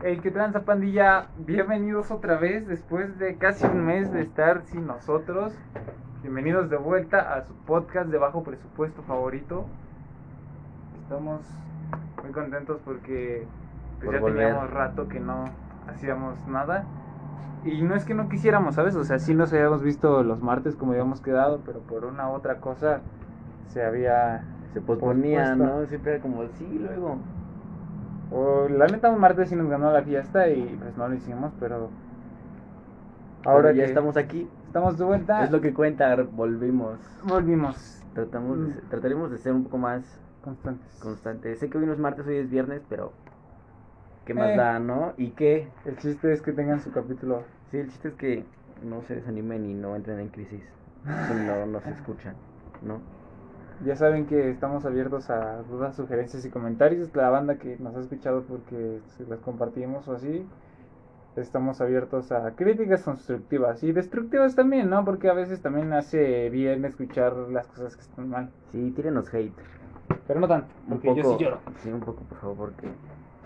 Hey, ¿qué tranza pandilla? Bienvenidos otra vez después de casi un mes de estar sin nosotros. Bienvenidos de vuelta a su podcast de bajo presupuesto favorito. Estamos muy contentos porque pues, Por ya volver. teníamos rato que no hacíamos nada. Y no es que no quisiéramos, ¿sabes? O sea, sí nos habíamos visto los martes como habíamos quedado, pero por una u otra cosa se había Se posponía. ¿no? Siempre era como, sí, luego. O, la neta, un martes sí nos ganó la fiesta y pues no lo hicimos, pero ahora Pero ya que estamos aquí. estamos de vuelta, Es lo que cuenta, volvimos. volvimos Tratamos de Mm. trataremos de ser un poco más constantes. constantes. Sé que hoy no es martes, hoy es viernes, pero. ¿Qué más Eh. da, no? ¿Y qué? El chiste es que tengan su capítulo. Sí, el chiste es que no se desanimen y no entren en crisis. Si no nos escuchan, ¿no? Ya saben que estamos abiertos a dudas, sugerencias y comentarios. La banda que nos ha escuchado porque se las compartimos o así. Estamos abiertos a críticas constructivas y destructivas también, ¿no? Porque a veces también hace bien escuchar las cosas que están mal. Sí, tírenos hate. Pero no tanto, Un porque poco. yo sí lloro. Sí, un poco, por favor, porque.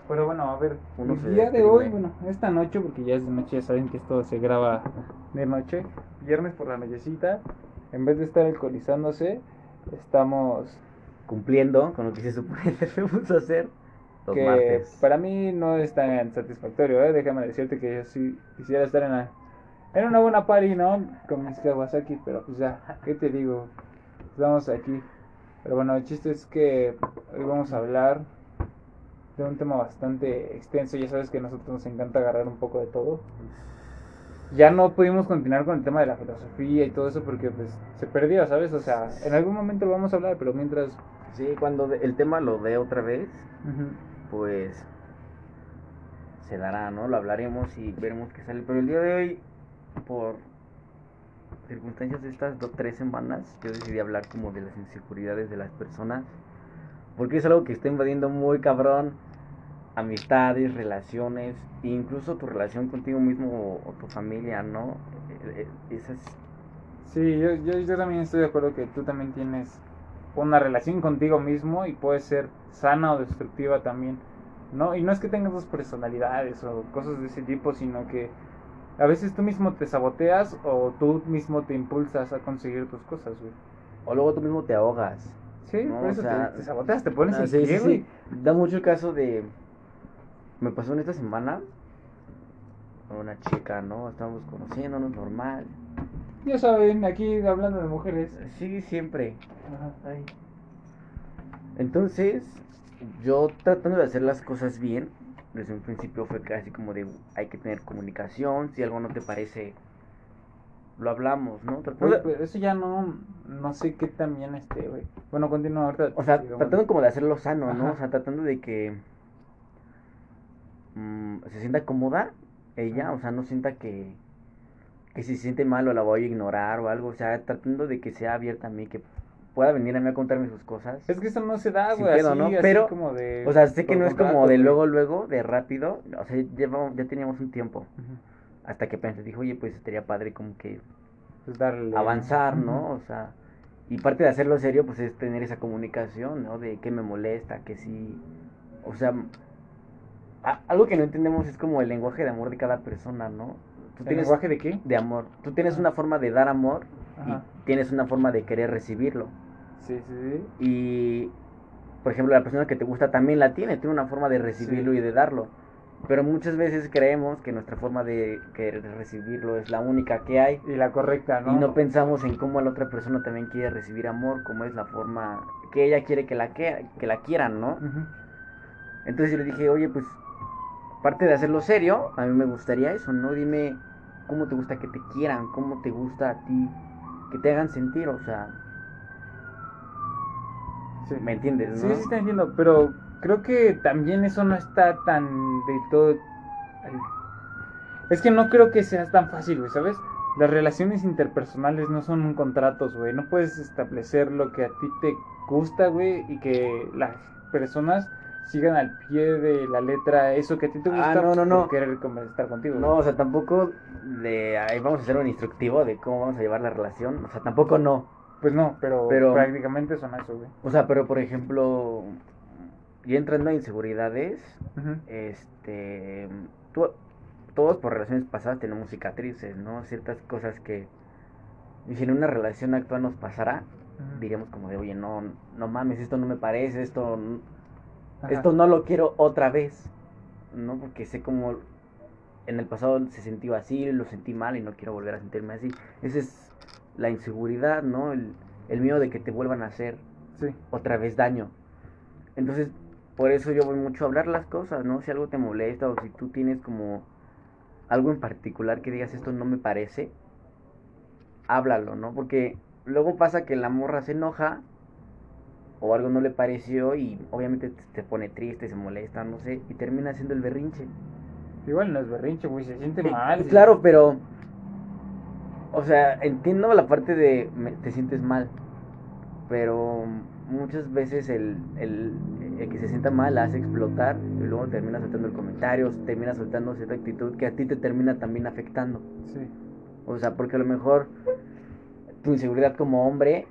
Pero bueno, a ver, Uno el día de hoy, bueno, esta noche, porque ya es de noche, ya saben que esto se graba de noche, viernes por la nochecita, en vez de estar alcoholizándose, estamos, Cumpliendo con lo que se supone que debemos hacer los que martes. para mí no es tan satisfactorio, ¿eh? déjame decirte que yo sí quisiera estar en, la, en una buena party, ¿no? Con mis Kawasaki, pero pues ya, ¿qué te digo? Estamos aquí. Pero bueno, el chiste es que hoy vamos a hablar de un tema bastante extenso. Ya sabes que a nosotros nos encanta agarrar un poco de todo. Ya no pudimos continuar con el tema de la filosofía y todo eso porque pues se perdió, ¿sabes? O sea, en algún momento lo vamos a hablar, pero mientras... Sí, cuando el tema lo dé otra vez, pues se dará, ¿no? Lo hablaremos y veremos qué sale. Pero el día de hoy, por circunstancias de estas dos, tres semanas, yo decidí hablar como de las inseguridades de las personas. Porque es algo que está invadiendo muy cabrón amistades, relaciones, e incluso tu relación contigo mismo o, o tu familia, ¿no? Eh, eh, Esas Sí, yo, yo, yo también estoy de acuerdo que tú también tienes una relación contigo mismo y puede ser sana o destructiva también, ¿no? Y no es que tengas dos personalidades o cosas de ese tipo, sino que a veces tú mismo te saboteas o tú mismo te impulsas a conseguir tus cosas, güey. O luego tú mismo te ahogas. Sí, No, por o eso sea, te, te saboteas, te pones Ah, en sí, pie, sí, güey. sí. Da mucho el caso de. Me pasó en esta semana con una chica, ¿no? Estábamos conociéndonos normal. Ya saben, aquí hablando de mujeres. Sí, siempre. Ajá. Entonces, yo tratando de hacer las cosas bien, desde un principio fue casi como de hay que tener comunicación, si algo no te parece, lo hablamos, ¿no? Tratando pero eso ya no, no sé qué tan bien esté, güey. Bueno, continúa ahorita. O sea, tratando como de hacerlo sano, ¿no? Ajá. O sea, tratando de que mm, se sienta cómoda ella, o sea, no sienta que, que si se siente mal o la voy a ignorar o algo, o sea, tratando de que sea abierta a mí, que pueda venir a mí a contarme sus cosas. Es que eso no se da, güey, así, ¿no? así Pero, como de... O sea, sé que no es como de luego, luego, de rápido, o sea, llevamos- ya teníamos un tiempo, hasta que pensé, dijo, oye, pues estaría padre como que Pues darle... avanzar, ¿no? O sea, y parte de hacerlo serio, pues es tener esa comunicación, ¿no? De qué me molesta, que sí. O sea, a- algo que no entendemos es como el lenguaje de amor de cada persona, ¿no? Tú ¿El tienes lenguaje de qué? de amor. Tú tienes Ajá. una forma de dar amor Ajá. y tienes una forma de querer recibirlo. Sí, sí, sí. Y, por ejemplo, la persona que te gusta también la tiene, tiene una forma de recibirlo Sí. y de darlo. Pero muchas veces creemos que nuestra forma de querer recibirlo es la única que hay. Y la correcta, ¿no? Y no pensamos en cómo la otra persona también quiere recibir amor, cómo es la forma que ella quiere que la, que, que la quieran, ¿no? Entonces yo le dije, oye, pues, aparte de hacerlo serio, a mí me gustaría eso, ¿no? Dime cómo te gusta que te quieran, cómo te gusta a ti, que te hagan sentir, o sea, Sí. ¿me entiendes, Sí, no? sí, te entiendo, pero creo que también eso no está tan de todo... Es que no creo que sea tan fácil, güey, ¿sabes? Las relaciones interpersonales no son contratos, güey. No puedes establecer lo que a ti te gusta, güey, y que las personas sigan al pie de la letra eso que a ti te Ah, gusta no, no, no. por querer estar contigo. No, o sea, tampoco de ahí vamos a hacer un instructivo de cómo vamos a llevar la relación, o sea, tampoco no. Pues no, pero, Pero- prácticamente son eso, güey. O sea, pero por ejemplo, y entrando a inseguridades, este, tú- todos por relaciones pasadas tenemos cicatrices, ¿no? Ciertas cosas que, y si en una relación actual nos pasara, Ujú. diríamos como de, oye, no, no mames, esto no me parece, esto, Ajá. esto no lo quiero otra vez, ¿no? Porque sé como en el pasado se sintió así, lo sentí mal y no quiero volver a sentirme así. Esa es la inseguridad, ¿no? El, el miedo de que te vuelvan a hacer Sí. otra vez daño. Entonces, por eso yo voy mucho a hablar las cosas, ¿no? Si algo te molesta o si tú tienes como algo en particular que digas esto no me parece, háblalo, ¿no? Porque luego pasa que la morra se enoja o algo no le pareció y obviamente te- pone triste, se molesta, no sé, y termina haciendo el berrinche. Igual no es berrinche, güey, se siente Sí, mal. Claro, pero. O sea, entiendo la parte de me- te sientes mal. Pero muchas veces el, el, el que se sienta mal la hace explotar y luego termina soltando el comentario, termina soltando cierta actitud que a ti te termina también afectando. Sí. O sea, porque a lo mejor tu inseguridad como hombre,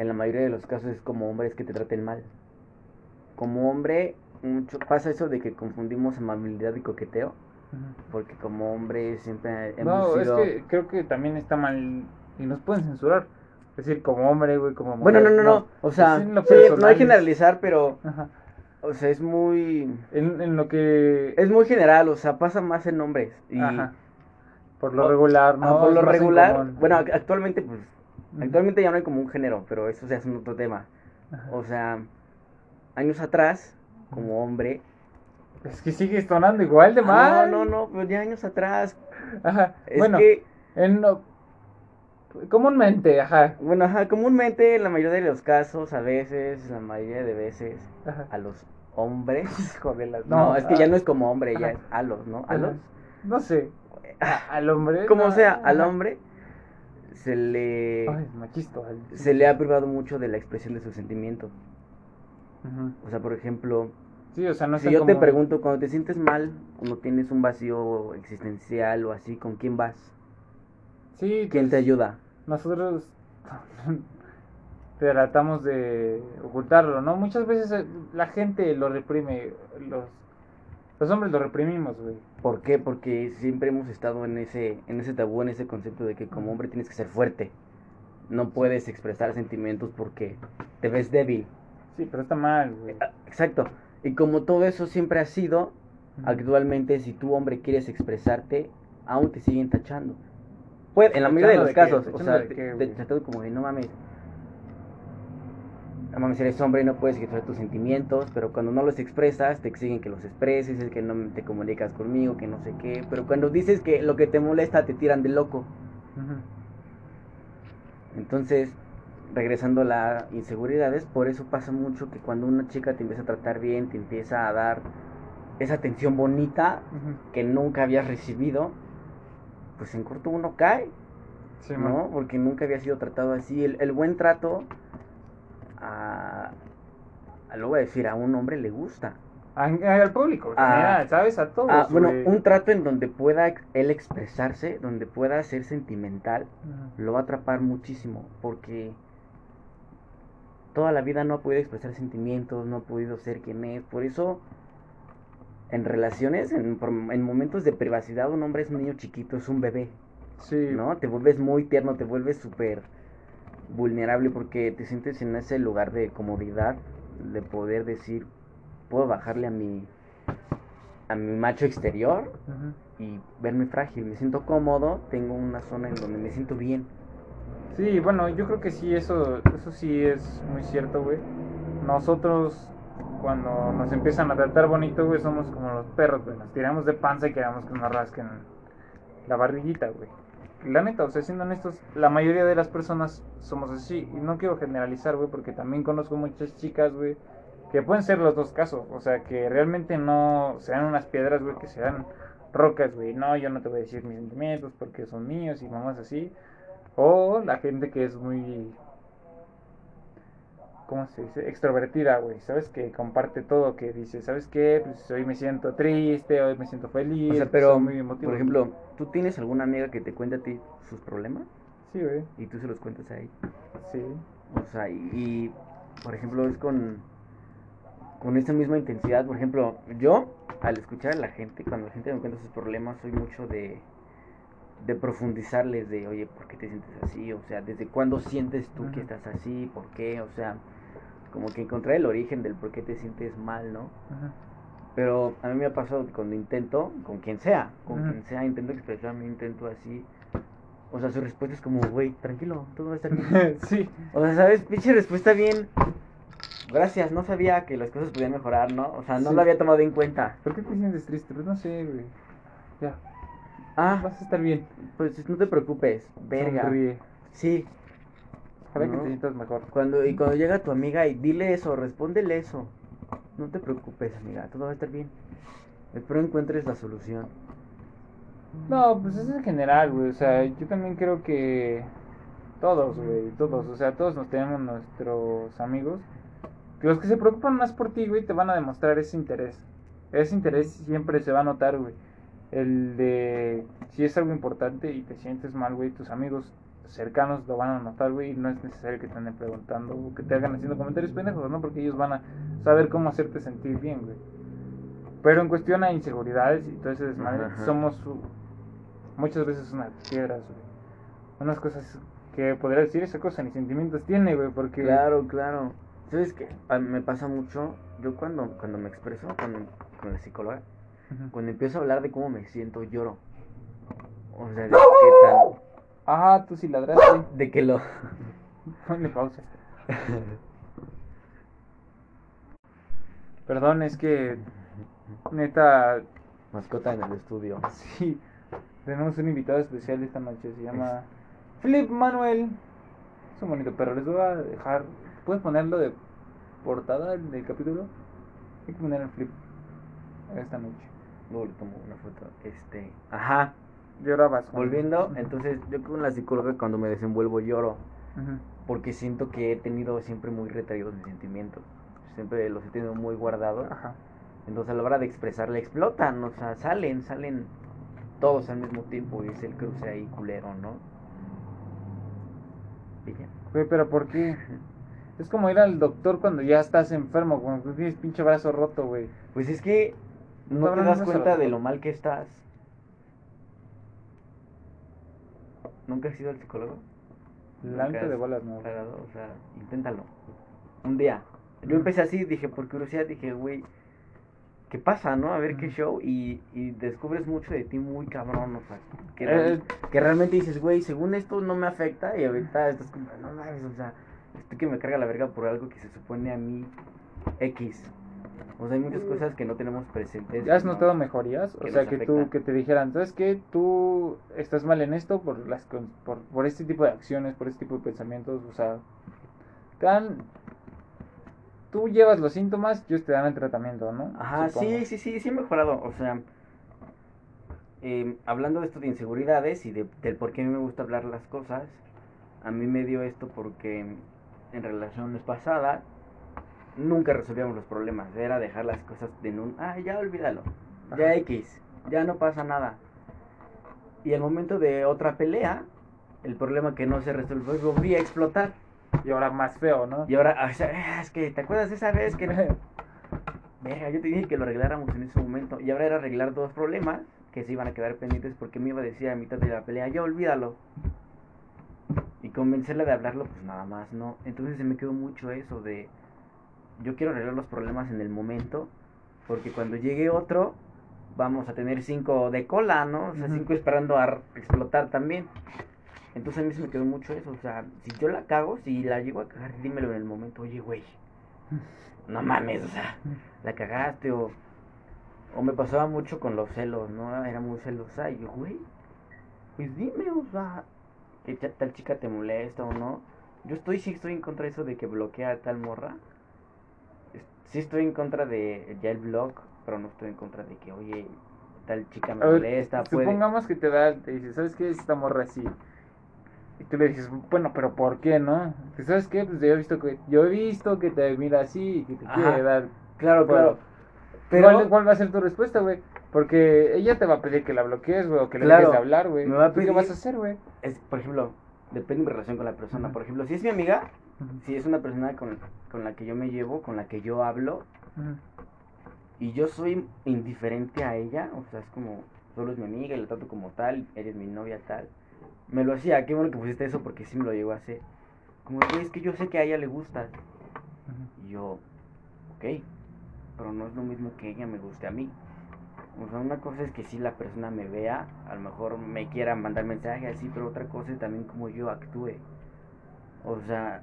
en la mayoría de los casos es como hombre es que te traten mal. Como hombre, mucho pasa eso de que confundimos amabilidad y coqueteo, porque como hombre siempre hemos No, sido... es que creo que también está mal y nos pueden censurar. Es decir, como hombre, güey, como Bueno, mujer. no, no, no, o sea, sí, no hay generalizar, pero, Ajá. o sea, es muy... En, en lo que. Es muy general, o sea, pasa más en hombres. Y, Ajá. Por lo regular, ah, ¿no? por Es lo regular, bueno, ac- actualmente, pues, Actualmente ya no hay como un género, pero eso ya es un otro tema. Ajá. O sea, años atrás, como hombre... Es que sigue sonando igual de Ah, mal. no, no, no, pero ya años atrás. Ajá. Es bueno, que, en comúnmente, ajá. bueno, ajá, comúnmente, en la mayoría de los casos, a veces, la mayoría de veces, ajá. a los hombres... Las- No, es que ya ah, no es como hombre, ya Ajá. es a los, ¿no? A los... No sé. a- al hombre. Como no, sea, al hombre se le Ay, se le ha privado mucho de la expresión de sus sentimientos. Ujú. O sea, por ejemplo, Sí, o sea, no si yo te pregunto cuando te sientes mal o no tienes un vacío existencial o así, ¿con quién vas? Sí, ¿Quién te pues, ayuda? nosotros tratamos de ocultarlo, ¿no? Muchas veces eh, la gente lo reprime, los, los hombres lo reprimimos, güey. ¿Por qué? Porque siempre hemos estado en ese en ese tabú, en ese concepto de que como hombre tienes que ser fuerte. No puedes expresar sentimientos porque te ves débil. Sí, pero está mal, güey. Ah, Exacto. Y como todo eso siempre ha sido, actualmente si tú hombre quieres expresarte, aún te siguen tachando. Puede, en la mayoría de ¿Tachando los de qué? casos, o ¿Tachando sea, te, qué, te como de no mames. No mames, eres hombre y no puedes expresar tus sentimientos, pero cuando no los expresas, te exigen que los expreses, es que no te comunicas conmigo, que no sé qué. Pero cuando dices que lo que te molesta, te tiran de loco. Entonces, regresando a la inseguridad, es por eso pasa mucho que cuando una chica te empieza a tratar bien, te empieza a dar esa atención bonita que nunca habías recibido, pues en corto uno cae, Sí, man. ¿no? Porque nunca había sido tratado así. El, el buen trato, a, a, lo voy a decir, a un hombre le gusta. A- Al público, en Ah. general, ¿sabes? A todos. Ah, bueno, un trato en donde pueda él expresarse, donde pueda ser sentimental, lo va a atrapar muchísimo porque toda la vida no ha podido expresar sentimientos, no ha podido ser quien es. Por eso, en relaciones, en, en momentos de privacidad, un hombre es un niño chiquito, es un bebé, Sí. ¿no? Te vuelves muy tierno, te vuelves súper vulnerable porque te sientes en ese lugar de comodidad, de poder decir, puedo bajarle a mi, a mi macho exterior y verme frágil, me siento cómodo, tengo una zona en donde me siento bien. Sí, bueno, yo creo que sí, eso, eso sí es muy cierto, güey. Nosotros, cuando nos empiezan a tratar bonito, güey, somos como los perros, güey. Nos tiramos de panza y queremos que nos rasquen la barriguita, güey. La neta, o sea, siendo honestos, la mayoría de las personas somos así. Y no quiero generalizar, güey, porque también conozco muchas chicas, güey, que pueden ser los dos casos. O sea, que realmente no sean unas piedras, güey, que sean rocas, güey. No, yo no te voy a decir mis sentimientos porque son míos y mamás así. O la gente que es muy. ¿Cómo se dice? Extrovertida, güey. ¿Sabes? Que comparte todo. Que dice, ¿sabes qué? Pues hoy me siento triste, hoy me siento feliz. O sea, pero, soy muy emotivo. por ejemplo, ¿tú tienes alguna amiga que te cuente a ti sus problemas? Sí, güey. Y tú se los cuentas a ella. Sí. O sea, y, y, por ejemplo, es con... con esa misma intensidad. Por ejemplo, yo, al escuchar a la gente, cuando la gente me cuenta sus problemas, soy mucho de, de profundizarles de, oye, ¿por qué te sientes así? O sea, ¿desde cuándo sientes tú que estás así? ¿Por qué? O sea, como que encontrar el origen del por qué te sientes mal, ¿no? Ajá. Pero a mí me ha pasado que cuando intento, con quien sea, con quien sea, intento expresarme, intento así. O sea, su respuesta es como, güey, tranquilo, todo va a estar bien. sí. O sea, ¿sabes? Pinche respuesta bien. Gracias, no sabía que las cosas podían mejorar, ¿no? O sea, no Sí. lo había tomado en cuenta. ¿Por qué te sientes triste? Pues no sé, güey. Ya, Ah, vas a estar bien. pues no te preocupes, verga. Sonríe. Sí, Que No. te sientas mejor. cuando, y cuando llega tu amiga y dile eso, respóndele eso. No te preocupes, amiga, todo va a estar bien. Espero encuentres la solución. No, pues es en general, güey. O sea, yo también creo que todos, güey, todos. O sea, todos nos tenemos nuestros amigos. Que los que se preocupan más por ti, güey, te van a demostrar ese interés. Ese interés siempre se va a notar, güey. El de si es algo importante y te sientes mal, güey, tus amigos cercanos lo van a notar, güey, no es necesario que te anden preguntando o que te hagan haciendo comentarios pendejos, ¿no? Porque ellos van a saber cómo hacerte sentir bien, güey. Pero en cuestión a inseguridades y todo ese desmadre, Ajá. somos uh, muchas veces unas piedras, güey. Unas cosas que podría decir esa cosa ni sentimientos tiene, güey, porque Claro, claro. ¿Sabes qué? A mí me pasa mucho. Yo cuando, cuando me expreso con, con la psicóloga, Ujú. cuando empiezo a hablar de cómo me siento, lloro. O sea, de qué tan. Ah, tú sí ladraste. De que lo. Ponle pausa. Perdón, es que neta, Mascota en el estudio. sí, tenemos un invitado especial esta noche, se llama Flip Manuel. Es un bonito perro, les voy a dejar, ¿puedes ponerlo de portada del capítulo? Hay que poner el Flip esta noche. Luego le tomo una foto. Este. Ajá. Llorabas. Volviendo, entonces yo con la psicóloga cuando me desenvuelvo lloro. Porque siento que he tenido siempre muy retraídos mis sentimientos. Siempre los he tenido muy guardados. Ajá. Entonces a la hora de expresarle explotan, o sea, salen, salen todos al mismo tiempo y es el cruce ahí culero, ¿no? Y ya. Güey, pero ¿por qué? Es como ir al doctor cuando ya estás enfermo, cuando tienes pinche brazo roto, güey. Pues es que no te das cuenta de lo mal que estás. ¿Nunca has ido al psicólogo? La Nunca neta de bolas, no. pagado, o sea, inténtalo. Un día. Yo empecé así, dije, por curiosidad, dije, güey, ¿qué pasa, no? A ver qué show y, y descubres mucho de ti muy cabrón, o sea, que, Eh, real- que realmente dices, güey, según esto no me afecta y ahorita estás como, no mames, o sea, estoy que me carga la verga por algo que se supone a mí X. O sea, hay muchas cosas que no tenemos presentes. ¿Ya has no- notado mejorías? O sea, que tú, que te dijeran, ¿sabes qué? Tú estás mal en esto por las por, por este tipo de acciones, por este tipo de pensamientos, o sea, te dan... Tú llevas los síntomas, ellos te dan el tratamiento, ¿no? Ajá, Supongo. sí, sí, sí, sí he mejorado. O sea, eh, hablando de esto de inseguridades y de, del por qué a mí me gusta hablar las cosas, a mí me dio esto porque en relaciones pasadas nunca resolvíamos los problemas. Era dejar las cosas en un, ah, ya olvídalo, ya Ajá. X, ya no pasa nada. Y al momento de otra pelea, el problema que no se resolvió volvía a explotar. Y ahora más feo, ¿no? Y ahora, o sea, "Ah, es que, ¿te acuerdas de esa vez que Verga, yo te dije que lo arregláramos en ese momento. Y ahora era arreglar dos problemas que se iban a quedar pendientes porque me iba a decir a mitad de la pelea, ya olvídalo. Y convencerla de hablarlo, pues nada más, ¿no? Entonces se me quedó mucho eso de, yo quiero arreglar los problemas en el momento, porque cuando llegue otro, vamos a tener cinco de cola, ¿no? O sea, cinco esperando a explotar también. Entonces a mí se me quedó mucho eso, o sea, si yo la cago, si la llego a cagar, dímelo en el momento, oye, güey, no mames, o sea, la cagaste o, o me pasaba mucho con los celos, ¿no? Era muy celosa y yo, güey, pues dime, o sea, que ta- tal chica te molesta o no. Yo estoy, sí estoy en contra de eso de que bloquea a tal morra. Sí estoy en contra de ya el blog, pero no estoy en contra de que, oye, tal chica me ver, molesta, puede... supongamos que te da, te dice, ¿sabes qué? Esta morra así. Y tú le dices, bueno, pero ¿por qué, no? Pues, ¿Sabes qué? Pues yo he visto que, yo he visto que te mira así y que te Ajá. quiere dar. Claro, Bueno, claro. Pero ¿Cuál, cuál va a ser tu respuesta, güey? Porque ella te va a pedir que la bloquees, güey, o que le Claro, dejes de hablar, güey. me va a ¿Tú ¿Qué pedir- vas a hacer, güey? es, por ejemplo, depende de mi relación con la persona. Por ejemplo, si es mi amiga, si es una persona con, con la que yo me llevo, con la que yo hablo, y yo soy indiferente a ella, o sea, es como, solo es mi amiga y la trato como tal, eres mi novia tal. Me lo hacía, qué bueno que pusiste eso porque sí me lo llegó a hacer. Como, güey, es que yo sé que a ella le gusta. Y yo, ok, pero no es lo mismo que ella me guste a mí. O sea, una cosa es que si la persona me vea, a lo mejor me quiera mandar mensaje así, pero otra cosa es también como yo actúe. O sea,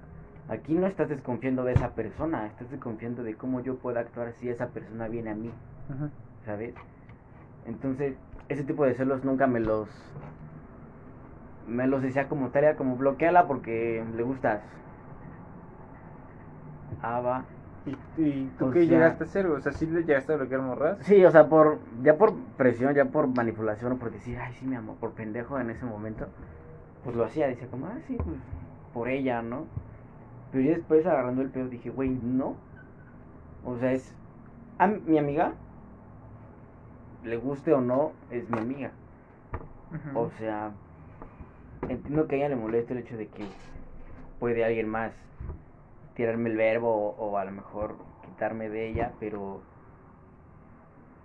aquí no estás desconfiando de esa persona, estás desconfiando de cómo yo puedo actuar si esa persona viene a mí. ¿sabes? Entonces, ese tipo de celos nunca me los me los decía como tal, era como bloqueala porque le gustas. Va. ¿Y, y tú qué sea- llegaste a hacer? O sea, ¿sí le llegaste a bloquear morras? Sí, o sea, por ya por presión, ya por manipulación o por decir, ay, sí, mi amor, por pendejo en ese momento, pues lo hacía, decía como, ah, sí, pues por ella, ¿no? Pero ya después agarrando el pedo dije, güey, no. O sea, es a mi amiga, le guste o no, es mi amiga. O sea, entiendo que a ella le molesta el hecho de que puede alguien más tirarme el verbo o, o a lo mejor quitarme de ella, pero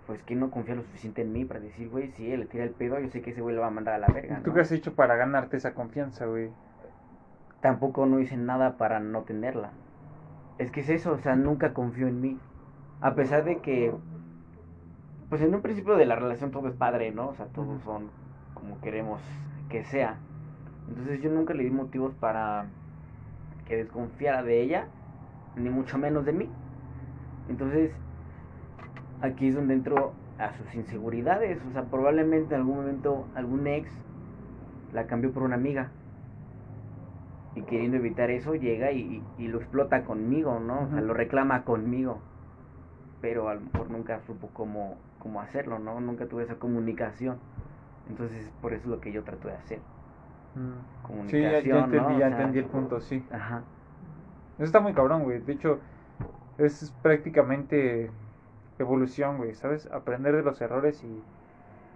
pues que no confía lo suficiente en mí para decir, güey, si él le tira el pedo, yo sé que ese güey lo va a mandar a la verga. ¿Tú ¿no? qué has hecho para ganarte esa confianza, güey? Tampoco no hice nada para no tenerla. Es que es eso, o sea, nunca confío en mí. A pesar de que, pues en un principio de la relación todo es padre, ¿no? O sea, todos son como queremos que sea. Entonces yo nunca le di motivos para que desconfiara de ella, ni mucho menos de mí. Entonces, aquí es donde entro a sus inseguridades. O sea, probablemente en algún momento algún ex la cambió por una amiga. Y queriendo evitar eso, llega y, y lo explota conmigo, ¿no? O sea, lo reclama conmigo. Pero a lo mejor nunca supo cómo, cómo hacerlo, ¿no? Nunca tuve esa comunicación. Entonces, por eso es lo que yo trato de hacer. Mm. Sí, ya, ya Comunicación, entendí, ¿no? O ya sea, entendí el punto, sí. Ajá. Eso está muy cabrón, güey. De hecho, es prácticamente evolución, güey, ¿sabes? Aprender de los errores y,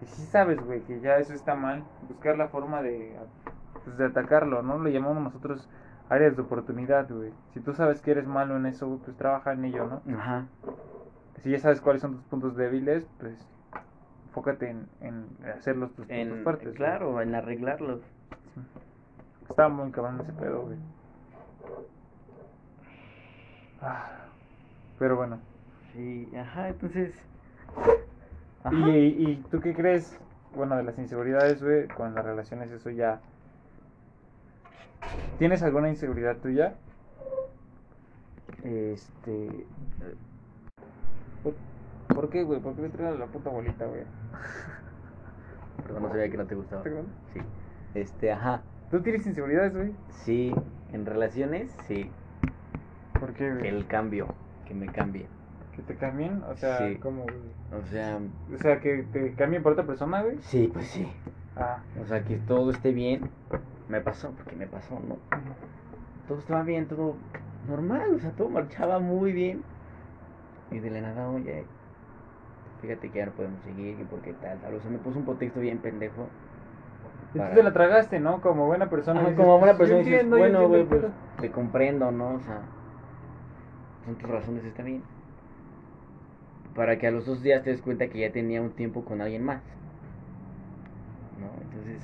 y sí sabes, güey, que ya eso está mal. Buscar la forma de, pues, de atacarlo, ¿no? Lo llamamos nosotros áreas de oportunidad, güey. Si tú sabes que eres malo en eso, güey, pues trabaja en ello, ¿no? Ajá. Si ya sabes cuáles son tus puntos débiles, pues enfócate en, en hacerlos tus puntos En, fuertes. güey. claro, en arreglarlo. Está muy cabrón ese pedo, güey. Ah, pero bueno. Sí, ajá, entonces. Ajá. ¿Y, ¿Y tú qué crees? Bueno, de las inseguridades, güey, con las relaciones, eso ya. ¿Tienes alguna inseguridad tuya? Este. ¿Por, por qué, güey? ¿Por qué me traes la puta bolita, güey? Perdón, no sabía que no te gustaba. ¿Te acuerdas? Sí. Este, ajá. ¿Tú tienes inseguridades, güey? Sí, en relaciones, sí. ¿Por qué, güey? El cambio, que me cambie. ¿Que te cambien? O sea, Sí. ¿cómo, güey? O sea, O sea, que te cambien por otra persona, güey. sí, pues sí. Ah. O sea, que todo esté bien. Me pasó, porque me pasó, ¿no? Todo estaba bien, todo normal, o sea, todo marchaba muy bien. Y de la nada, oye, fíjate que ya no podemos seguir, que porque tal, tal. O sea, me puso un contexto bien pendejo. Y tú para- te la tragaste, ¿no? Como buena persona. Ajá, dices, como buena "Pues, yo persona dices, entiendo, bueno, güey, pues el pedo". te comprendo, ¿no? O sea, son tus razones, está bien. Para que a los dos días te des cuenta que ya tenía un tiempo con alguien más. ¿No? Entonces,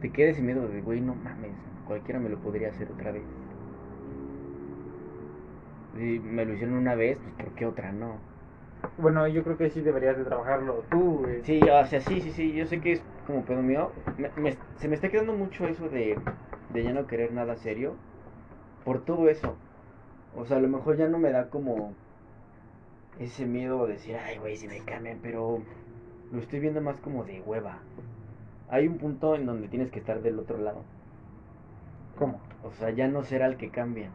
te quedes sin miedo de, güey, no mames, cualquiera me lo podría hacer otra vez. Si me lo hicieron una vez, pues ¿por qué otra no? Bueno, yo creo que sí deberías de trabajarlo tú, güey. Sí, o sea, sí, sí, sí, yo sé que es como pedo mío. Me- me- se me está quedando mucho eso de, de ya no querer nada serio por todo eso. O sea, a lo mejor ya no me da como ese miedo de decir, ay, güey, si me cambian, pero lo estoy viendo más como de hueva. Hay un punto en donde tienes que estar del otro lado. ¿Cómo? O sea, ya no será el que cambian.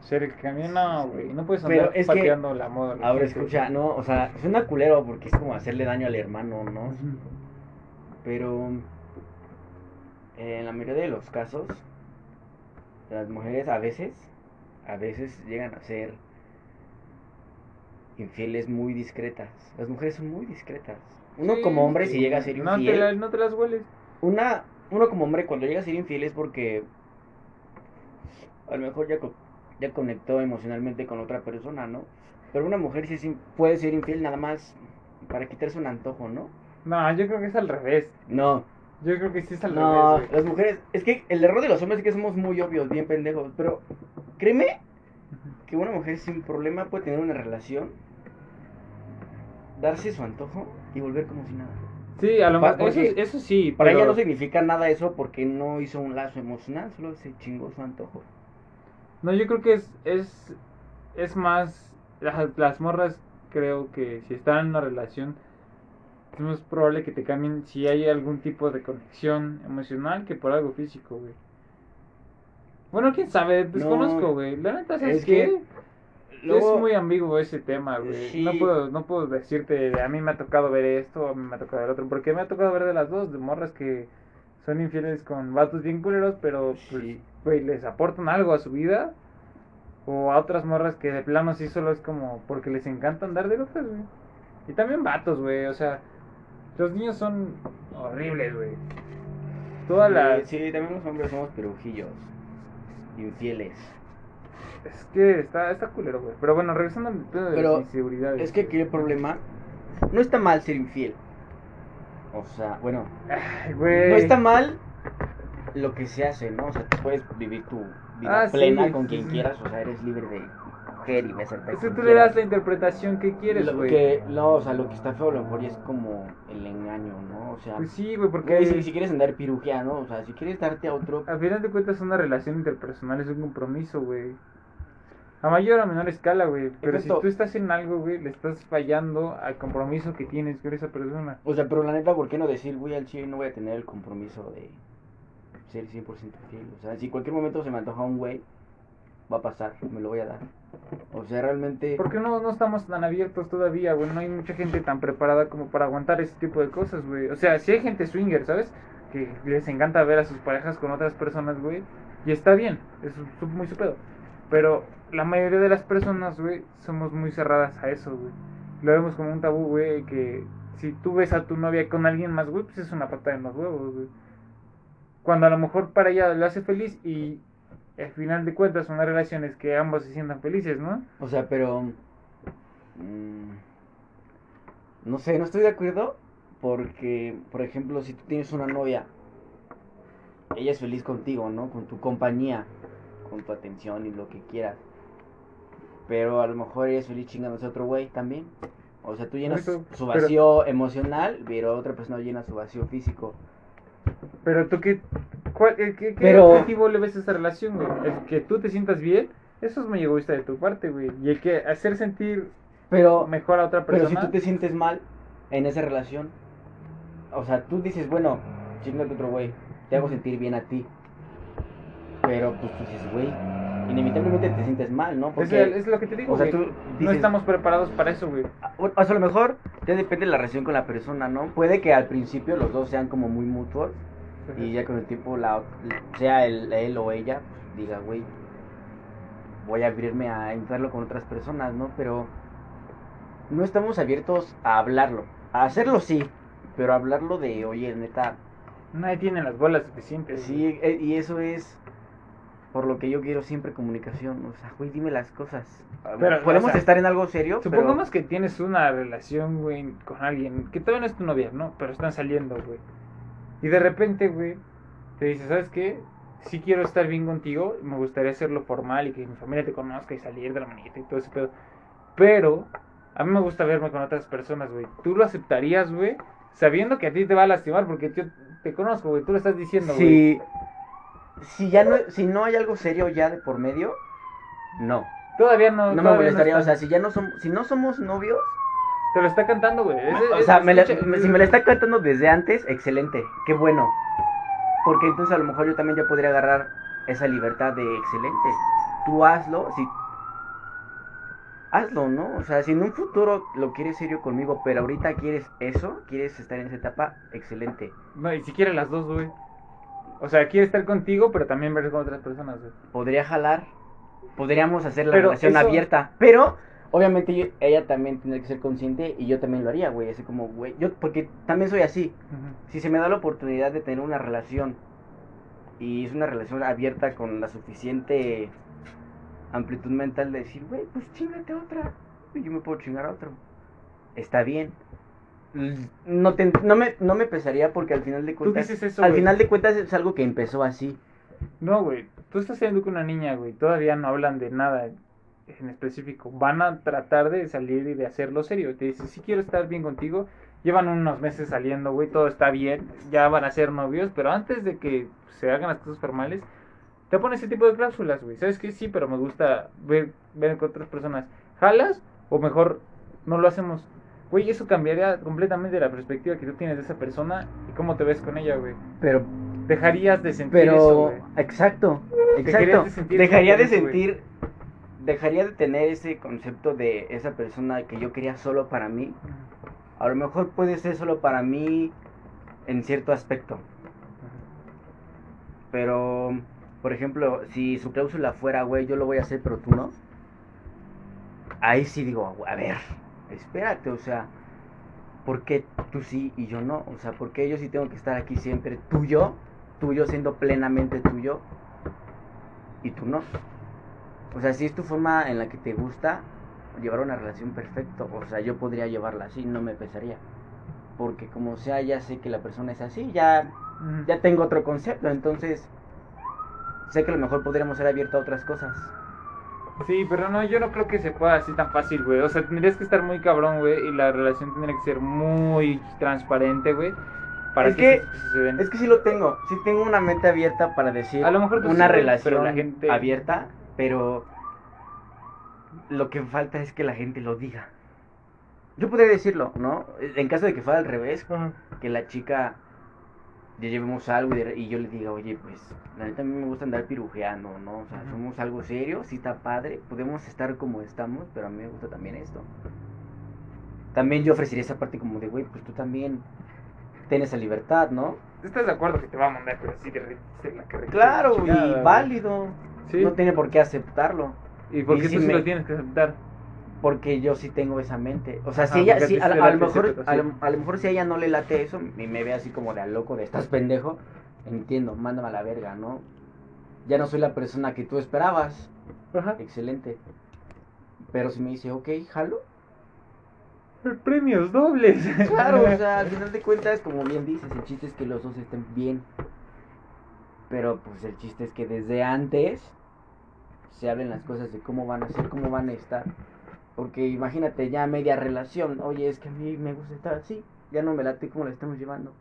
Ser el que cambia, no, güey. No puedes Pero andar es que- pateando la moda. Ahora escucha, no, o sea, suena culero porque es como hacerle daño al hermano, ¿no? Pero en la mayoría de los casos, las mujeres a veces, a veces llegan a ser infieles muy discretas. Las mujeres son muy discretas. Uno Sí, como hombre sí. si llega a ser No te, infiel, la- no te las hueles. una, uno como hombre cuando llega a ser infiel es porque a lo mejor ya, co- ya conectó emocionalmente con otra persona, ¿no? Pero una mujer sí es in- puede ser infiel nada más para quitarse un antojo, ¿no? No, yo creo que es al revés. No, Yo creo que sí es al no, revés, güey. las mujeres, es que el error de los hombres es que somos muy obvios, bien pendejos, pero créeme que una mujer sin problema puede tener una relación, darse su antojo y volver como si nada. Sí, a lo mejor. Eso, eso sí. Para pero- ella no significa nada eso porque no hizo un lazo emocional, solo se chingó su antojo. No, yo creo que es, es, es más, las, las morras creo que si están en una relación, es más probable que te cambien si hay algún tipo de conexión emocional que por algo físico, güey. Bueno, quién sabe, desconozco, No, güey. La neta, ¿sabes es qué? que luego- es muy ambiguo ese tema, güey. Sí. No puedo, no puedo decirte, a mí me ha tocado ver esto, a mí me ha tocado ver otro, porque me ha tocado ver de las dos, de morras que son infieles con vatos bien culeros, pero pues, Sí. güey, les aportan algo a su vida. O a otras morras que de plano sí solo es como porque les encanta andar de locas, güey. Y también vatos, güey, o sea, los niños son horribles, güey. Toda la... Sí, sí, también los hombres somos perujillos, infieles. Es que está, está culero, güey. Pero bueno, regresando al tema de Pero las inseguridades. Es que aquí el problema no está mal ser infiel. O sea, bueno, Ay, güey. no está mal lo que se hace, ¿no? O sea, tú puedes vivir tu vida Ah, sí, plena con sí, quien sí. quieras, o sea, eres libre de coger y besarte. Es que tú le das la interpretación que quieres, Lo güey. que, no, o sea, lo que está feo a lo mejor es como el engaño, ¿no? O sea, Pues sí, güey, porque güey, si, si quieres andar pirujea, ¿no? O sea, si quieres darte a otro, a final de cuentas una relación interpersonal es un compromiso, güey. A mayor o menor escala, güey. Pero si Exacto. tú estás en algo, güey, le estás fallando al compromiso que tienes con esa persona. o sea, pero la neta, ¿por qué no decir, voy al chile no voy a tener el compromiso de ser 100% fiel? O sea, si en cualquier momento se me antoja un güey, va a pasar, me lo voy a dar. O sea, realmente... ¿Por qué no, no estamos tan abiertos todavía, güey? No hay mucha gente tan preparada como para aguantar ese tipo de cosas, güey. O sea, si hay gente swinger, ¿sabes? Que les encanta ver a sus parejas con otras personas, güey. Y está bien, es muy su pedo. Pero la mayoría de las personas, güey, somos muy cerradas a eso, güey. Lo vemos como un tabú, güey, que si tú ves a tu novia con alguien más, güey, pues es una patada en los huevos, güey. Cuando a lo mejor para ella le hace feliz y al final de cuentas son las relaciones que ambos se sientan felices, ¿no? O sea, pero... mm, no sé, no estoy de acuerdo porque, por ejemplo, si tú tienes una novia, ella es feliz contigo, ¿no? Con tu compañía, con tu atención y lo que quieras. Pero a lo mejor ella es feliz chingándose a otro güey también. O sea, tú llenas su pero- vacío emocional, pero otra persona llena su vacío físico. Pero tú, ¿qué, cuál, eh, qué, qué Pero- objetivo le ves a esa relación, güey? El que tú te sientas bien, eso es muy egoísta de tu parte, güey. Y el que hacer sentir Pero, mejor a otra pero persona. si tú te sientes mal en esa relación, o sea, tú dices, bueno, chingate otro güey, te hago sentir bien a ti. Pero pues tú dices, güey, inevitablemente te sientes mal, ¿no? es, Porque, es lo que te digo, o sea, tú No estamos preparados para eso, güey. o sea, a lo mejor ya depende de la relación con la persona, ¿no? Puede que al principio los dos sean como muy mutuos y ya con el tiempo, la, sea él o ella, pues, diga, güey, voy a abrirme a intentarlo con otras personas, ¿no? Pero no estamos abiertos a hablarlo. A hacerlo sí, pero hablarlo de, oye, neta, Nadie tiene las bolas suficientes. sí, eh, y eso es por lo que yo quiero siempre comunicación. O sea, güey, dime las cosas. Pero, Podemos o sea, estar en algo serio, pero- Supongamos que tienes una relación, güey, con alguien que todavía no es tu novia, ¿no? Pero están saliendo, güey. Y de repente, güey, te dice, ¿sabes qué? Sí quiero estar bien contigo, me gustaría hacerlo formal y que mi familia te conozca y salir de la manita y todo ese pedo. Pero a mí me gusta verme con otras personas, güey. ¿Tú lo aceptarías, güey? Sabiendo que a ti te va a lastimar porque yo te conozco, güey. Tú lo estás diciendo, güey. si, si ya no, si no hay algo serio ya de por medio, no. Todavía no. No me todavía molestaría, o está- sea, si ya no somos, si no somos novios, Te lo está cantando, güey. Es- o es- sea, me la- escucha- me- si me la está cantando desde antes, excelente, qué bueno. Porque entonces a lo mejor yo también ya podría agarrar esa libertad de excelente. Tú hazlo, si hazlo, ¿no? O sea, si en un futuro lo quieres serio conmigo, pero ahorita quieres eso, quieres estar en esa etapa, excelente. No, y si quiere las dos, güey. O sea, quiere estar contigo, pero también verse con otras personas, güey. Podría jalar, podríamos hacer la Pero relación eso- abierta, pero obviamente yo- ella también tendría que ser consciente y yo también lo haría, güey, así como, güey, yo porque también soy así. Si se me da la oportunidad de tener una relación y es una relación abierta con la suficiente amplitud mental de decir, güey, pues chingate otra. y yo me puedo chingar a otro. Está bien. No, te- no, me, no me pesaría porque al final de Tú cuentas. dices eso, al güey. final de cuentas es algo que empezó así. No, güey. Tú estás saliendo con una niña, güey. Todavía no hablan de nada en específico. Van a tratar de salir y de hacerlo serio. Te dicen, si quiero estar bien contigo. Llevan unos meses saliendo, güey. Todo está bien. Ya van a ser novios. Pero antes de que se hagan las cosas formales, te ponen ese tipo de cláusulas, güey. ¿Sabes qué? Sí, pero me gusta ver, ver con otras personas. ¿Jalas? O mejor, no lo hacemos. Güey, eso cambiaría completamente la perspectiva que tú tienes de esa persona y cómo te ves con ella, güey. Pero Dejarías de sentir Pero, eso, güey. exacto, exacto. de sentir dejaría de eso, güey. sentir, dejaría de tener ese concepto de esa persona que yo quería solo para mí. A lo mejor puede ser solo para mí en cierto aspecto. Pero, por ejemplo, si su cláusula fuera, güey, yo lo voy a hacer, pero tú no. Ahí sí digo, a ver, espérate, o sea, ¿por qué tú sí y yo no? O sea, ¿por qué yo sí tengo que estar aquí siempre tuyo? Tuyo siendo plenamente tuyo y tú no. O sea, si es tu forma en la que te gusta llevar una relación perfecto, o sea, yo podría llevarla así, no me pesaría. Porque como sea, ya sé que la persona es así, ya ya tengo otro concepto, entonces sé que a lo mejor podríamos ser abiertos a otras cosas. Sí, pero no, yo no creo que se pueda así tan fácil, güey. O sea, tendrías que estar muy cabrón, güey, y la relación tendría que ser muy transparente, güey, para Es que, que- se den. Es que sí lo tengo, sí tengo una mente abierta para decir A lo mejor una sí, relación pero la gente- abierta, pero lo que falta es que la gente lo diga. Yo podría decirlo, ¿no? En caso de que fuera al revés, que la chica ya llevemos algo y, de- y yo le diga, oye, pues la neta a mí me gusta andar pirujeando, ¿no? O sea, somos algo serio, sí está padre, podemos estar como estamos, pero a mí me gusta también esto. También yo ofrecería esa parte como de, güey, pues tú también tienes esa libertad, ¿no? ¿Estás de acuerdo que te va a mandar, pero sí re- se la Claro, chingada, y válido. Sí. No tiene por qué aceptarlo, ¿Y por y qué si tú sí me- lo tienes que aceptar? Porque yo sí tengo esa mente. O sea, Ajá, si ella, porque a si, a, lo mejor, a, lo, a lo mejor si a ella no le late eso y me ve así como de a loco, de estás pendejo, entiendo, mándame a la verga, ¿no? Ya no soy la persona que tú esperabas. Ajá. Excelente. Pero si me dice, ok, jalo. Premios dobles. Claro, o sea, al final de cuentas, como bien dices, el chiste es que los dos estén bien. Pero pues el chiste es que desde antes se hablen las cosas de cómo van a ser, cómo van a estar. Porque imagínate ya media relación, oye, es que a mí me gusta estar así, ya no me late cómo la estamos llevando.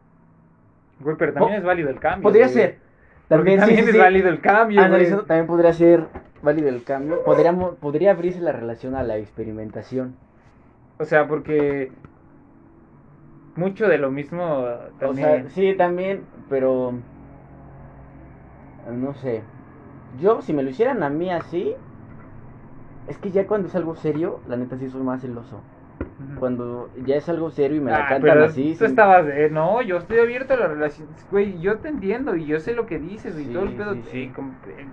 Güey, pero también es válido el cambio. Podría güey. ser. También, También, sí, es sí. válido el cambio, güey. Analizando, también podría ser válido el cambio. Podríamos, podría abrirse la relación a la experimentación. O sea, porque mucho de lo mismo O también. sea, sí, también, pero no sé. Yo, si me lo hicieran a mí así, es que ya cuando es algo serio, la neta sí soy más celoso. Cuando ya es algo serio y me la Ah, cantan pero así. Tú estabas de, no, yo estoy abierto a las relaciones, güey, yo te entiendo y yo sé lo que dices y Sí, todo el pedo. sí, sí. eh, com- eh,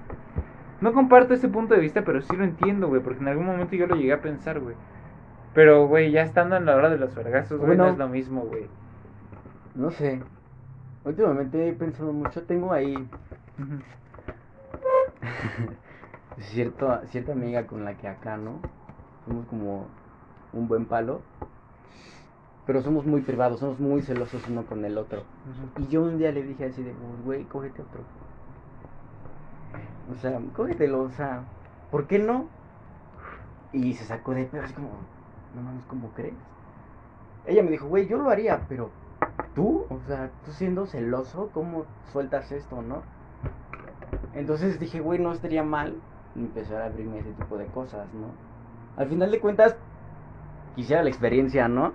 no comparto ese punto de vista, pero sí lo entiendo, güey, porque en algún momento yo lo llegué a pensar, güey. Pero, güey, ya estando en la hora de los vergazos, güey, no Bueno. es lo mismo, güey. No sé. Últimamente he pensado mucho. Tengo ahí. cierto, cierta amiga con la que acá, ¿no? Somos como un buen palo. Pero somos muy privados, somos muy celosos uno con el otro. Y yo un día le dije así de, "Pues, güey, cógete otro. O sea, cógetelo, o sea, ¿por qué no? Y se sacó de pedo así como, no mames, ¿cómo crees? Ella me dijo, güey, yo lo haría, pero tú, o sea, tú siendo celoso, ¿cómo sueltas esto, no? Entonces dije, güey, no estaría mal empezar a abrirme ese tipo de cosas, ¿no? Al final de cuentas, quisiera la experiencia, ¿no?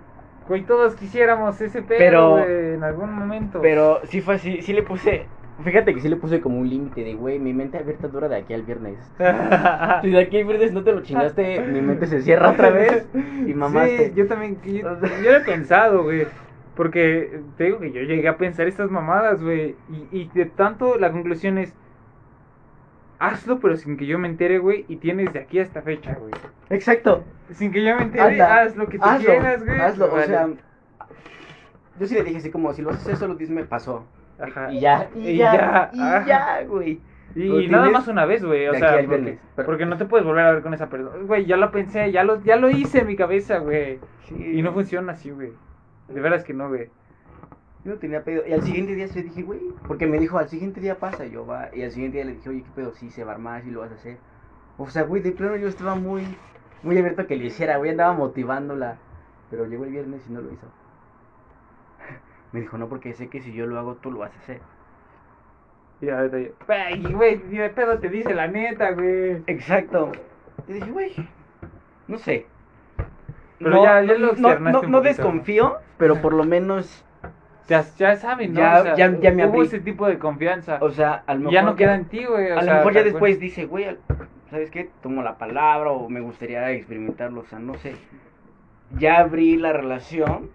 Güey, todos quisiéramos ese pedo, Pero- en algún momento. Pero sí fue así, sí le puse, fíjate que sí le puse como un límite de, güey, mi mente abierta dura de aquí al viernes. Si de aquí al viernes no te lo chingaste, mi mente se cierra otra vez y mamaste. Sí, yo también, yo, yo lo he pensado, güey. Porque te digo que yo llegué a pensar estas mamadas, güey. Y, y de tanto la conclusión es, hazlo pero sin que yo me entere, güey. Y tienes de aquí a esta fecha, güey. Exacto. Sin que yo me entere, Hazla, haz lo que tú hazlo, quieras, güey. Hazlo, Vale. o sea, yo sí le dije así como, si lo haces eso, lo me pasó. Ajá. Y ya, y, Y ya, ya, y ya, güey. Y, nada más una vez, güey. O sea, aquí al porque, viernes, pero- porque no te puedes volver a ver con esa persona. Güey, ya lo pensé, ya lo, ya lo hice en mi cabeza, güey. Sí. Y no funciona así, güey. De veras que no, güey. Yo no tenía pedo. Y al siguiente día se dije, güey, porque me dijo, al siguiente día pasa. Y yo, va. Y al siguiente día le dije, oye, ¿qué pedo? Sí, se va a armar, sí lo vas a hacer. O sea, güey, de plano yo estaba muy, muy abierto a que lo hiciera, güey, andaba motivándola. Pero llegó el viernes y no lo hizo. Me dijo, no, porque sé que si yo lo hago, tú lo vas a hacer. Y ahorita yo, "Ay, güey, ni de pedo te dice la neta, güey. Exacto. Y dije, güey, no sé. Pero ya- ya lo no, no, no desconfío, pero por lo menos, Ya, ya saben, ¿no? Ya- O sea, ya- ya me hubo abrí. ese tipo de confianza. o sea, a lo mejor ya no queda en ti, güey. a lo mejor ya después dice, güey, ¿sabes qué? Tomo la palabra o me gustaría experimentarlo, o sea, no sé. Ya abrí la relación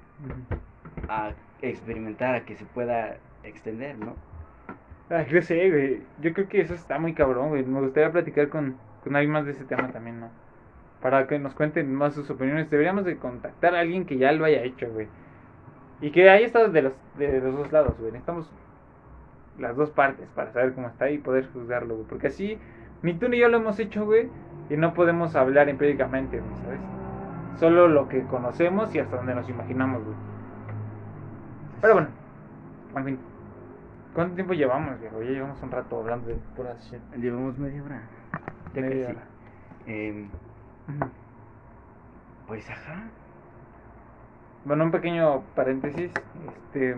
a experimentar, a que se pueda extender, ¿no? Ay, no sé, güey. Yo creo que eso está muy cabrón, güey. Me gustaría platicar con, con alguien más de ese tema también, ¿no? Para que nos cuenten más sus opiniones. Deberíamos de contactar a alguien que ya lo haya hecho, güey. Y que haya estado de los, de los dos lados, güey. Necesitamos las dos partes para saber cómo está y poder juzgarlo, güey. Porque así, ni tú ni yo lo hemos hecho, güey. Y no podemos hablar empíricamente, güey, ¿sabes? Solo lo que conocemos y hasta donde nos imaginamos, güey. Pero bueno, en fin. ¿Cuánto tiempo llevamos, viejo? Ya llevamos un rato hablando de pura shit. Llevamos media hora. Ya Media casi. hora. Em, pues ajá. Bueno, un pequeño paréntesis. Este,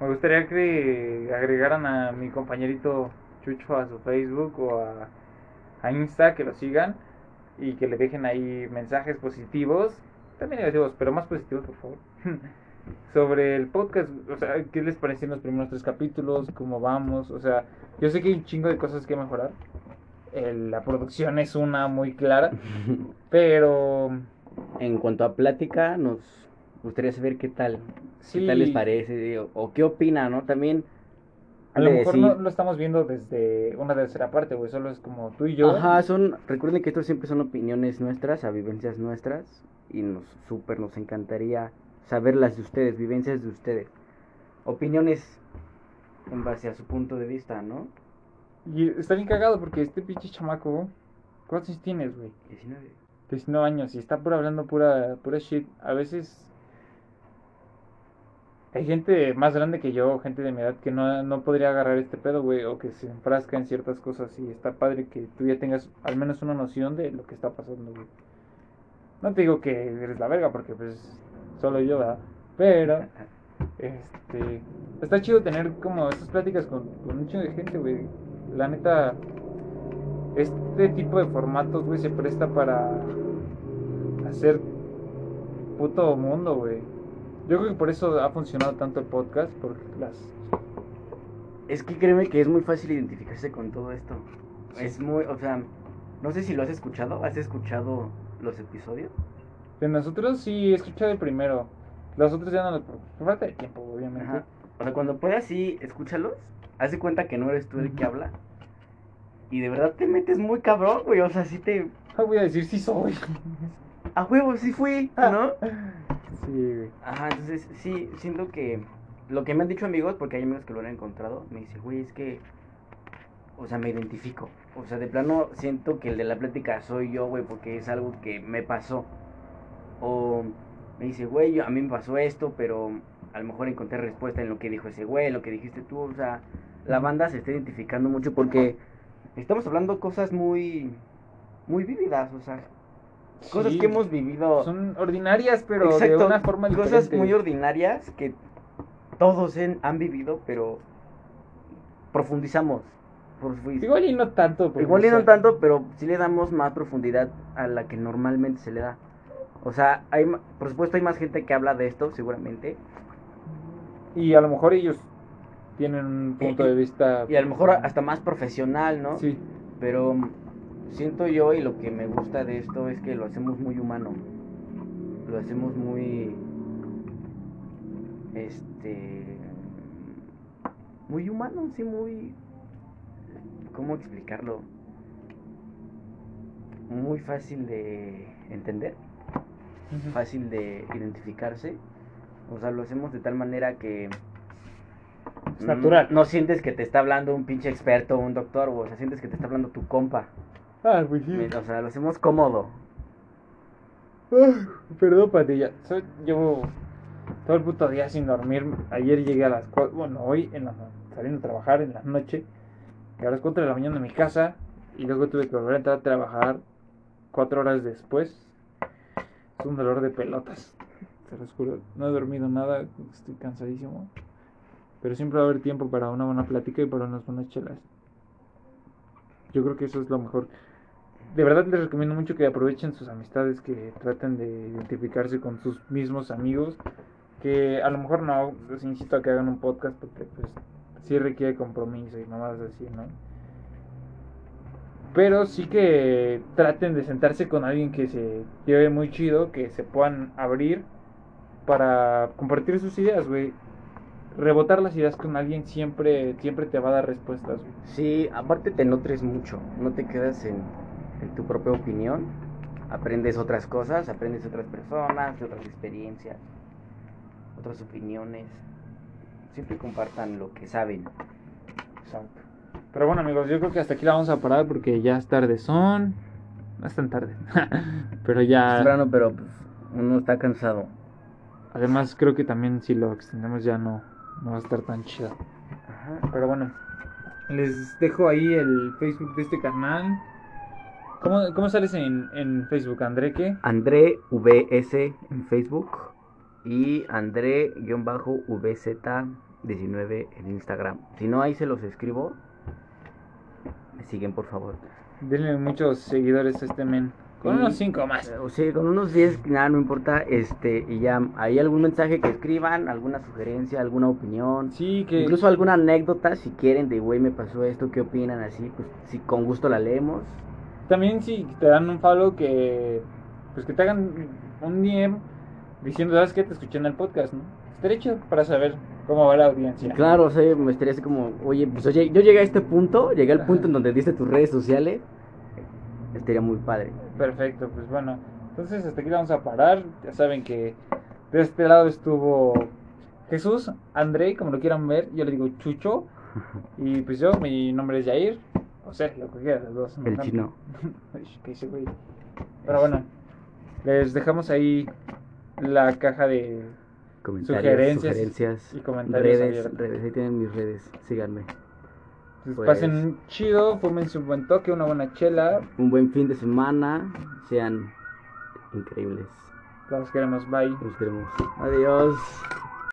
me gustaría que agregaran a mi compañerito Chucho a su Facebook o a, a Insta, que lo sigan y que le dejen ahí mensajes positivos, también negativos, pero más positivos, por favor. Sobre el podcast, o sea, ¿qué les parecieron los primeros tres capítulos? ¿Cómo vamos? O sea, yo sé que hay un chingo de cosas que mejorar. El- la producción es una muy clara, pero En cuanto a plática, nos gustaría saber qué tal, sí, qué tal les parece o, o qué opina, ¿no? También A lo mejor no lo estamos viendo desde una tercera parte, güey. Solo es como tú y yo. Ajá, son, recuerden que esto siempre son opiniones nuestras, a vivencias nuestras, y nos súper nos encantaría saber las de ustedes, vivencias de ustedes, opiniones en base a su punto de vista, ¿no? Y está bien cagado porque este pinche chamaco. ¿Cuántos años tienes, güey? 19. 19 años y está pura hablando pura, pura shit. A veces. Hay gente más grande que yo, gente de mi edad, que no, no podría agarrar este pedo, güey, o que se enfrasca en ciertas cosas. Y está padre que tú ya tengas al menos una noción de lo que está pasando, güey. No te digo que eres la verga, porque pues solo yo, ¿verdad? Pero. Este, está chido tener como estas pláticas con, con un chingo de gente, güey. La neta, este tipo de formatos, güey, se presta para hacer puto mundo, güey. Yo creo que por eso ha funcionado tanto el podcast, por las... Es que créeme que es muy fácil identificarse con todo esto. Es muy, o sea, no sé si lo has escuchado, ¿has escuchado los episodios? De nosotros sí he escuchado el primero. Los otros ya no los... Por falta de tiempo, obviamente. Ajá. O sea, cuando puedas, sí, escúchalos. Haz de cuenta que no eres tú el que habla. Y de verdad te metes muy cabrón, güey. O sea, sí te. No voy a decir sí soy. A huevo, sí fui, ¿no? Sí, güey. Ajá, entonces sí, siento que. Lo que me han dicho amigos, porque hay amigos que lo han encontrado, me dice, güey, es que. O sea, me identifico. O sea, de plano siento que el de la plática soy yo, güey, porque es algo que me pasó. O me dice, güey, yo- a mí me pasó esto, pero a lo mejor encontré respuesta en lo que dijo ese güey, lo que dijiste tú. O sea, la banda se está identificando mucho porque estamos hablando cosas muy, muy vívidas, o sea, cosas Sí, que hemos vivido. Son ordinarias, pero de una forma diferente. Cosas muy ordinarias que todos en- han vivido, pero profundizamos. profundiz- Igual y no tanto. Igual y no tanto, pero sí le damos más profundidad a la que normalmente se le da. O sea, hay, por supuesto hay más gente que habla de esto, seguramente. Y a lo mejor ellos tienen un punto Y- de vista... Y a lo mejor hasta más profesional, ¿no? Sí. Pero siento yo y lo que me gusta de esto es que lo hacemos muy humano. Lo hacemos muy. Este. Muy humano, sí, muy. ¿Cómo explicarlo? Muy fácil de entender, fácil de identificarse. O sea, lo hacemos de tal manera que Es natural. No sientes que te está hablando un pinche experto, un doctor, o sea, sientes que te está hablando tu compa. Ah, pues sí. O sea, lo hacemos cómodo. Ah, Perdón, Patilla. Soy- llevo todo el puto día sin dormir. Ayer llegué a las 4. Bueno, hoy en la, saliendo a trabajar en la noche. Llegué a las 4 de la mañana a mi casa. Y luego tuve que volver a entrar a trabajar 4 horas después. Es un dolor de pelotas. Se los juro. No he dormido nada. Estoy cansadísimo. Pero siempre va a haber tiempo para una buena plática y para unas buenas chelas. Yo creo que eso es lo mejor. De verdad les recomiendo mucho que aprovechen sus amistades, que traten de identificarse con sus mismos amigos, que a lo mejor no, les incito a que hagan un podcast porque pues sí requiere compromiso y mamadas así, ¿no? Pero sí que traten de sentarse con alguien que se lleve muy chido, que se puedan abrir para compartir sus ideas, güey. Rebotar las ideas con alguien siempre, siempre te va a dar respuestas, güey. Sí, aparte te nutres mucho, no te quedas en, en tu propia opinión, aprendes otras cosas, aprendes de otras personas, de otras experiencias, otras opiniones. Siempre compartan lo que saben. Exacto. Pero bueno, amigos, yo creo que hasta aquí la vamos a parar porque ya es tarde son. No es tan tarde. pero ya. Temprano, pero pues, uno está cansado. Además, creo que también si lo extendemos ya no, no va a estar tan chido. Ajá. Pero bueno, les dejo ahí el Facebook de este canal. ¿Cómo, cómo sales en, en Facebook, André? ¿Qué? André VS en Facebook y André-VZ19 en Instagram. Si no, ahí se los escribo. Me siguen, por favor. Denle muchos seguidores a este men. Con unos 5 más. O sea, con unos 10, nada, no importa. Este, y ya, hay algún mensaje que escriban, alguna sugerencia, alguna opinión. Sí, que. Incluso alguna anécdota, si quieren, de güey, me pasó esto, ¿qué opinan? Así, pues, si con gusto la leemos. También si te dan un follow que pues que te hagan un DM diciendo, ¿sabes qué? Te escuché en el podcast, ¿no? Estaría chido para saber cómo va la audiencia. Claro, o sea, me estaría así como, oye, pues oye, yo llegué a este punto, llegué al punto en donde diste tus redes sociales. Estaría muy padre. Perfecto, pues bueno. Entonces hasta aquí vamos a parar. Ya saben que de este lado estuvo Jesús, André, como lo quieran ver. Yo le digo Chucho. Y pues yo, mi nombre es Jair. O Sergio, cualquiera de los dos. El chino. ¿Qué dice, güey? Pero bueno, les dejamos ahí la caja de Comentarios, Sugerencias sugerencias, y comentarios redes, abiertos. redes, ahí tienen mis redes, síganme. Pues Pues- pasen chido, fúmense un buen toque, una buena chela. Un buen fin de semana, sean increíbles. Los queremos, bye. Nos queremos. Adiós.